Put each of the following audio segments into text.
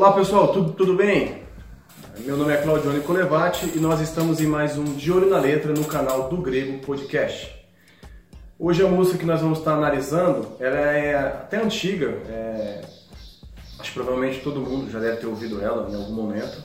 Olá pessoal, tudo, tudo bem? Meu nome é Claudio Colevati e nós estamos em mais um De Olho na Letra no canal do Grego Podcast. Hoje a música que nós vamos estar analisando, ela é até antiga, é... acho que provavelmente todo mundo já deve ter ouvido ela em algum momento,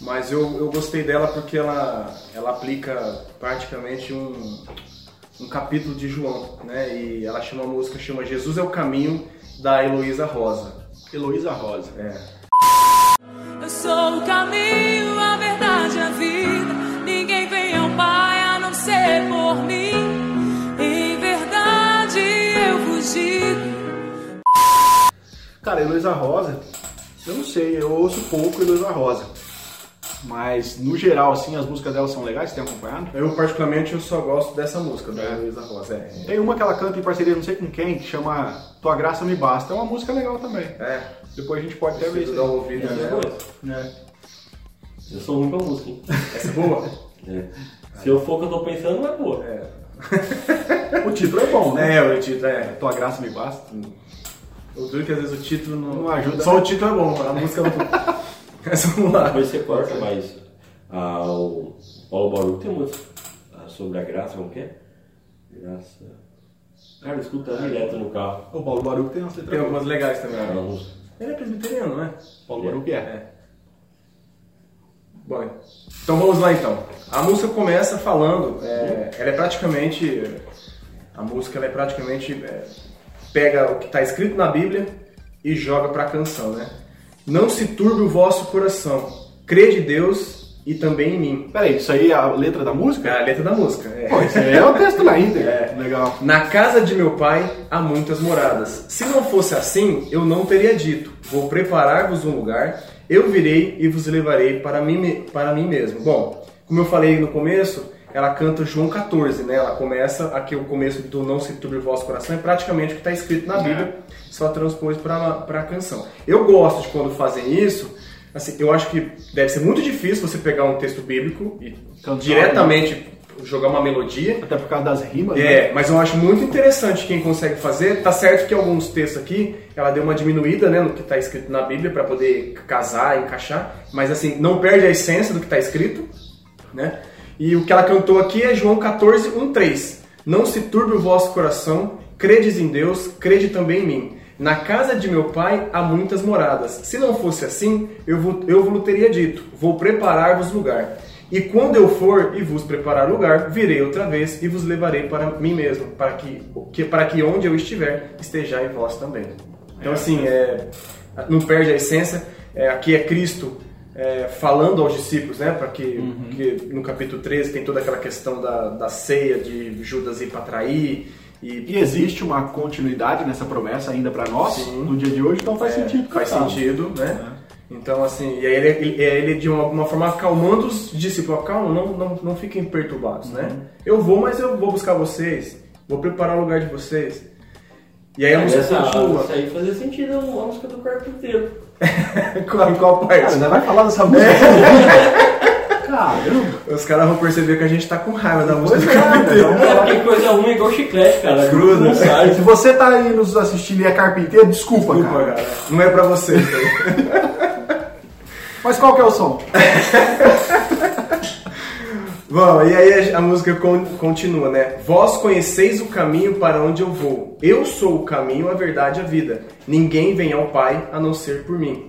mas eu, eu gostei dela porque ela, ela aplica praticamente um, um capítulo de João, né? E ela chama a música chama Jesus é o Caminho da Heloísa Rosa. Heloísa Rosa. É. Eu sou o caminho, a verdade a vida. Ninguém vem ao Pai a não ser por mim. Em verdade eu digo. Cara, Heloísa Rosa, eu não sei, eu ouço pouco Heloísa Rosa. Mas, no geral, assim, as músicas dela são legais, você tem acompanhado? Eu, particularmente, eu só gosto dessa música, da É. Heloísa Rosa. É. Tem uma que ela canta em parceria, não sei com quem, que chama Tua Graça Me Basta. É uma música legal também. é. Depois a gente pode até ver isso. dar Essa é. É. Eu sou ruim pra música, hein? Essa é boa? É. Se eu for o que eu tô pensando, não é boa. É. O título é bom, né? É, o título é. Tua Graça Me Basta. Eu duro que às vezes o título não, Não ajuda, Só né? o título é bom, a música não. Mas vamos lá. Depois você corta, mas ah, o Paulo Baruch tem música ah, sobre a graça, como que é? Graça. Cara, escuta direto no carro. O Paulo Baruch tem uma letra Tem algumas legais também. Ah, né? uma. Ele é presbiteriano, não é? Paulo Baruch é. É. Bom, então vamos lá então. A música começa falando, é, ela é praticamente, a música ela é praticamente é, pega o que está escrito na Bíblia e joga para a canção, né? Não se turbe o vosso coração, crede em Deus e também em mim. Peraí, isso aí é a letra da É música? a letra da música. é. Pô, isso aí é o texto na íntegra. É. Legal. Na casa de meu pai há muitas moradas. Se não fosse assim, eu não teria dito: Vou preparar-vos um lugar, eu virei e vos levarei para mim, para mim mesmo. Bom, como eu falei no começo, ela canta João 14, né? Ela começa aqui o começo do Não se turbe o vosso coração, é praticamente o que está escrito na Bíblia, só transpôs para a canção. Eu gosto de quando fazem isso. Assim, eu acho que deve ser muito difícil você pegar um texto bíblico e Cantar, diretamente jogar uma melodia Até por causa das rimas, né? é, mas eu acho muito interessante quem consegue fazer. Tá certo que alguns textos aqui ela deu uma diminuída né, no que está escrito na Bíblia para poder casar, encaixar, mas assim, não perde a essência do que está escrito. Né? E o que ela cantou aqui é João 14, 1, 3. Não se turbe o vosso coração, credes em Deus, crede também em mim. Na casa de meu pai há muitas moradas. Se não fosse assim, eu, vou, eu vos teria dito: Vou preparar-vos lugar. E quando eu for e vos preparar lugar, virei outra vez e vos levarei para mim mesmo, para que, que- para que onde eu estiver, estejais vós também. Então, assim, é, não perde a essência. É, aqui é Cristo é, falando aos discípulos, né? Para que, que no capítulo 13 tem toda aquela questão da, da ceia de Judas ir para trair. E, E existe uma continuidade nessa promessa ainda pra nós, Sim. no dia de hoje, então faz É, sentido. Faz sentido, né? Então, assim, e aí ele, ele, ele de uma, alguma forma acalmando os discípulos, calma, não, não, não fiquem perturbados, né? Eu vou, mas eu vou buscar vocês, vou preparar o lugar de vocês. E aí a música Essa, continua. isso aí fazia sentido uma música do carpinteiro. qual, em qual Cara, parte? ainda vai falar dessa música? Caramba! Os caras vão perceber que a gente tá com raiva da música Pois do é, carpinteiro. então. É, porque coisa ruim é igual chiclete, cara. Gruda. Não sai. Se você tá aí nos assistindo e é carpinteiro, desculpa, Desculpa, cara. cara. Não é pra vocês. tá? Mas qual que é o som? Bom, e aí a, música con- continua, né? Vós conheceis o caminho para onde eu vou. Eu sou o caminho, a verdade e a vida. Ninguém vem ao Pai a não ser por mim.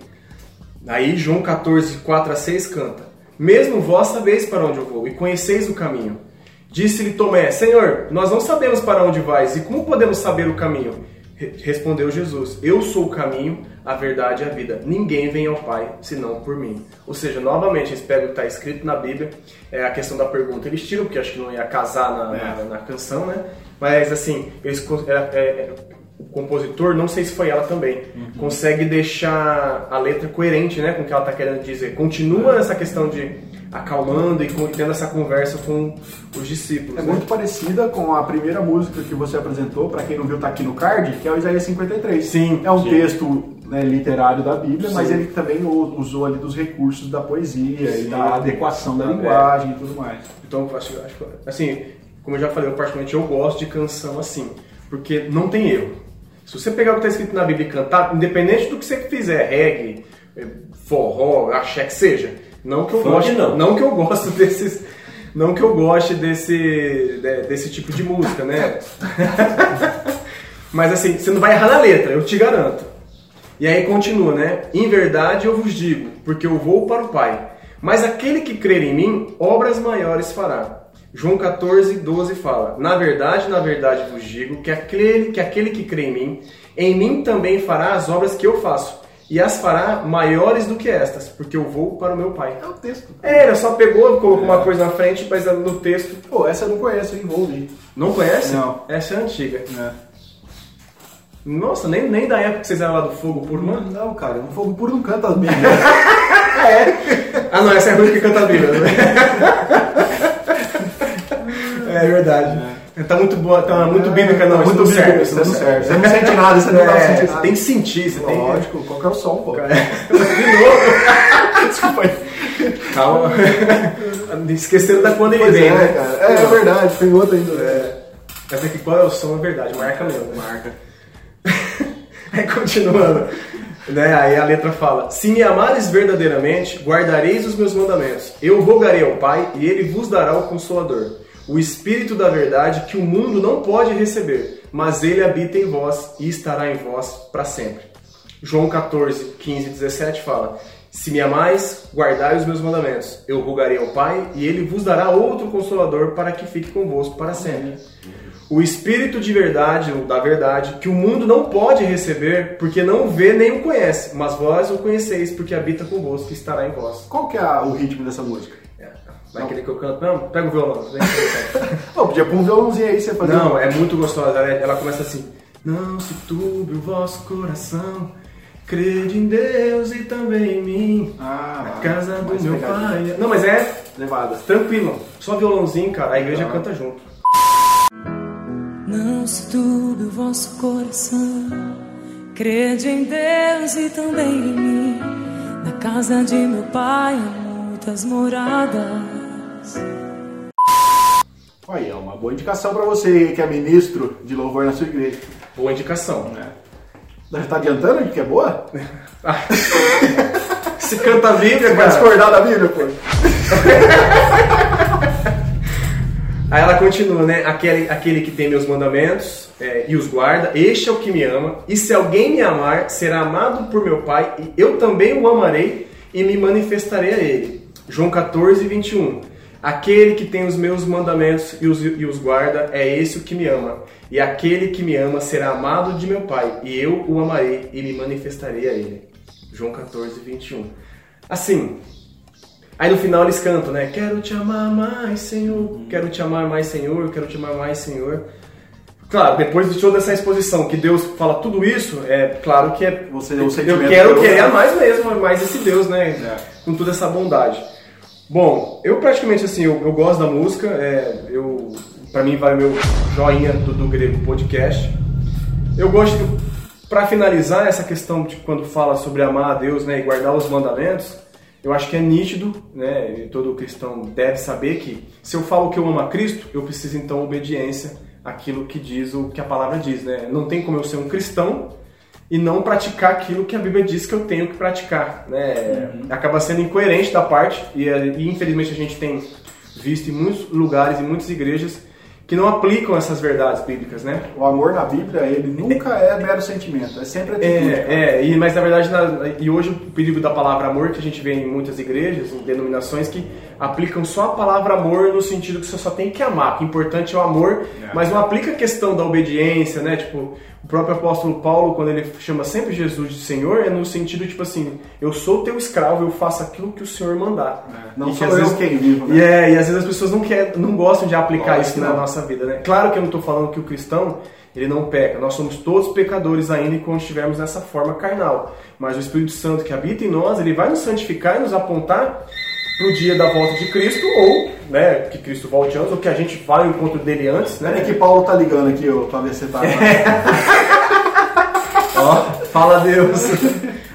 Aí João 14, 4 a 6 canta: Mesmo vós sabeis para onde eu vou e conheceis o caminho. Disse-lhe Tomé: Senhor, nós não sabemos para onde vais e como podemos saber o caminho? Re- Respondeu Jesus: Eu sou o caminho, a verdade e a vida. Ninguém vem ao Pai senão por mim. Ou seja, novamente, eles pegam o que está escrito na Bíblia, é a questão da pergunta eles tiram, porque acho que não ia casar na, na, na canção, né? Mas assim, eles, é- é- é- o compositor, não sei se foi ela também, consegue deixar a letra coerente né, com o que ela está querendo dizer. Continua essa questão de acalmando e tendo essa conversa com os discípulos. É né? muito parecida com a primeira música que você apresentou, pra quem não viu, tá aqui no card, que é o Isaías 53. Sim, É um sim. texto né, literário da Bíblia, mas Sim. ele também usou ali dos recursos da poesia e Sim. da adequação da é. linguagem e tudo mais. Então, eu acho, acho que- assim, como eu já falei, eu particularmente eu gosto de canção assim, porque não tem erro. Se você pegar o que está escrito na Bíblia e cantar, independente do que você fizer, reggae, eh, forró, axé que seja. Não que eu Funk goste, não. não que eu gosto desses, não que eu goste desse de- desse tipo de música, né? Mas assim, você não vai errar na letra, eu te garanto. E aí continua, né? Em verdade eu vos digo, porque eu vou para o Pai. Mas aquele que crer em mim, obras maiores fará. João 14, 12 fala: Na verdade, na verdade vos digo que aquele, que aquele que crê em mim, em mim também fará as obras que eu faço, e as fará maiores do que estas, porque eu vou para o meu Pai. É o texto. É, ele só pegou, colocou uma coisa na frente, mas no texto. Pô, essa eu não conheço, hein? Vou ouvir. Não conhece? Não. Essa é antiga. É. Nossa, nem, nem da época que vocês eram lá do fogo por mano. Não, cara, o fogo puro não canta as Bíblias. Ah, não, essa é a Ruth que canta a Bíblia. né? é verdade. Tá muito boa, tá muito bíblica, não. Tá muito bíblico, isso não serve. Você não sente nada, você não tá É, sentindo você nada. tem que sentir, você tem Lógico, qual que é o som, pô? De novo. Desculpa aí. Calma. Esqueceram da quando ele Pois vem, é, né? cara. É, é verdade, tem outra ainda. É. Mas é que qual é o som, é verdade, marca mesmo. Marca. Aí continuando. Né? Aí a letra fala: Se me amares verdadeiramente, guardareis os meus mandamentos. Eu rogarei ao Pai e ele vos dará o Consolador, o Espírito da Verdade que o mundo não pode receber, mas ele habita em vós e estará em vós para sempre. João 14, 15 e 17 fala: Se me amais, guardai os meus mandamentos. Eu rogarei ao Pai e ele vos dará outro consolador para que fique convosco para sempre. O Espírito de verdade, ou da verdade, que o mundo não pode receber, porque não vê nem o conhece, mas vós o conheceis, porque habita convosco e estará em vós. Qual que é o ritmo dessa música? É. Vai querer que eu canto? Não, pega o violão. vem. Pô, podia pôr um violãozinho aí, você fazer Não, um- é muito gostosa. Ela, ela começa assim: Não se turbe o vosso coração, crede em Deus e também em mim. Ah, A casa do meu pegadinha. pai. Não, mas é Levada. tranquilo. Só violãozinho, cara. A igreja Tá. canta junto. Não se turbe o vosso coração, crede em Deus e também em mim. Na casa de meu pai há muitas moradas. Aí, é uma boa indicação pra você que é ministro de louvor na sua igreja. Boa indicação. Já tá adiantando que é boa? Se canta a Bíblia, Vai discordar da Bíblia, pô. Aí ela continua, né? Aquele, aquele que tem meus mandamentos é, e os guarda, este é o que me ama. E se alguém me amar, será amado por meu Pai, e eu também o amarei e me manifestarei a ele. João 14, 21. Aquele que tem os meus mandamentos e os, e os guarda, é esse o que me ama. E aquele que me ama será amado de meu Pai, e eu o amarei e me manifestarei a ele. João 14, 21. Assim, Aí no final eles cantam, né? Quero te amar mais, Senhor. Quero te amar mais, Senhor. Quero te amar mais, Senhor. Claro, depois de toda essa exposição que Deus fala tudo isso, é claro que é. Você- eu sentimento quero que eu- querer mais mesmo, mais esse Deus, né? É. Com toda essa bondade. Bom, eu praticamente assim, eu, eu gosto da música. É, eu, para mim vai meu joinha do, do Grego Podcast. Eu gosto, para finalizar essa questão de quando fala sobre amar a Deus né, e guardar os mandamentos, eu acho que é nítido, né, e todo cristão deve saber que se eu falo que eu amo a Cristo, eu preciso então obediência àquilo que diz o que a palavra diz, né? Não tem como eu ser um cristão e não praticar aquilo que a Bíblia diz que eu tenho que praticar, né? Acaba sendo incoerente da parte e, e infelizmente a gente tem visto em muitos lugares, em muitas igrejas que não aplicam essas verdades bíblicas, né? O amor na Bíblia, ele nunca é mero sentimento, é sempre atitude. cara. É, é, e, mas na verdade, na- e hoje o perigo da palavra amor que a gente vê em muitas igrejas, em denominações que aplicam só a palavra amor no sentido que você só tem que amar, que o importante é o amor, É. mas não aplica a questão da obediência, né? Tipo, o próprio apóstolo Paulo, quando ele chama sempre Jesus de Senhor, é no sentido tipo assim, eu sou teu escravo, eu faço aquilo que o Senhor mandar. É, não E que sou às eu vezes- quem vivo, né? E, é, e às vezes as pessoas não, querem, não gostam de aplicar Lógico isso que na não. nossa vida, né? Claro que eu não estou falando que o cristão ele não peca. Nós somos todos pecadores ainda quando estivermos nessa forma carnal. Mas o Espírito Santo que habita em nós, ele vai nos santificar e nos apontar para o dia da volta de Cristo ou, né, que Cristo volte antes ou que a gente vá ao encontro dele antes, né? É que Paulo tá ligando aqui, ó, pra ver se tá. Ó, fala Deus.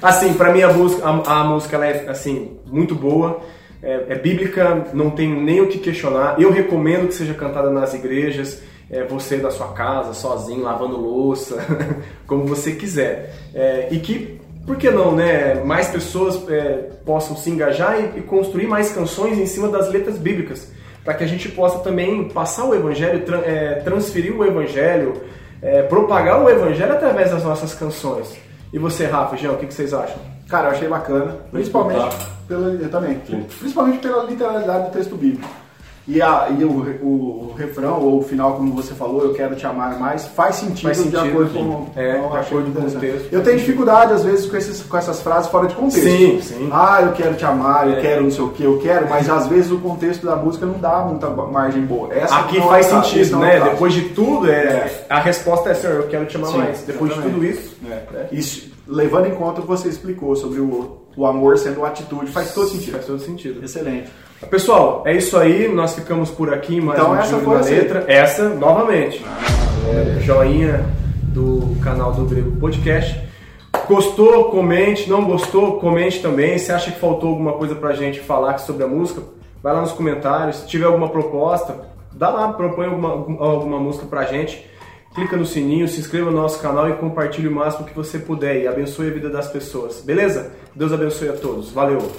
Assim, pra mim a música, a, a música ela é assim muito boa, é, é bíblica, não tem nem o que questionar. Eu recomendo que seja cantada nas igrejas, é, você da sua casa, sozinho, lavando louça, como você quiser. É, e que por que não, né? Mais pessoas é, possam se engajar e, e construir mais canções em cima das letras bíblicas, para que a gente possa também passar o evangelho, tra é, transferir o evangelho, é, propagar o evangelho através das nossas canções. E você, Rafa, Jean, o que, que vocês acham? Cara, eu achei bacana, principalmente pela, eu também, principalmente pela literalidade do texto bíblico. E, a, e o, o, o, refrão, ou o final, como você falou, eu quero te amar mais, faz sentido, faz sentido de acordo com, é, com de acordo com o texto. Eu tenho dificuldade, às vezes, com, esses, com essas frases fora de contexto. Sim, sim. Ah, eu quero te amar, eu é. quero não sei o que, eu quero, mas às vezes o contexto da música não dá muita margem boa. Essa Aqui faz é sentido, né? Depois de tudo, é, é, a resposta é, Senhor, eu quero te amar sim, mais. Depois exatamente. de tudo isso. É. Isso, levando em conta o que você explicou sobre o, o amor sendo uma atitude, faz todo sentido. Faz todo sentido. Excelente. Pessoal, é isso aí. Nós ficamos por aqui mais então, um essa foi na letra. Essa, novamente. É, joinha do canal do Grego Podcast. Gostou? Comente. Não gostou? Comente também. Se acha que faltou alguma coisa pra gente falar sobre a música, vai lá nos comentários. Se tiver alguma proposta, dá lá, propõe alguma, alguma música pra gente. Clica no sininho, se inscreva no nosso canal e compartilhe o máximo que você puder. E abençoe a vida das pessoas. Beleza? Deus abençoe a todos. Valeu!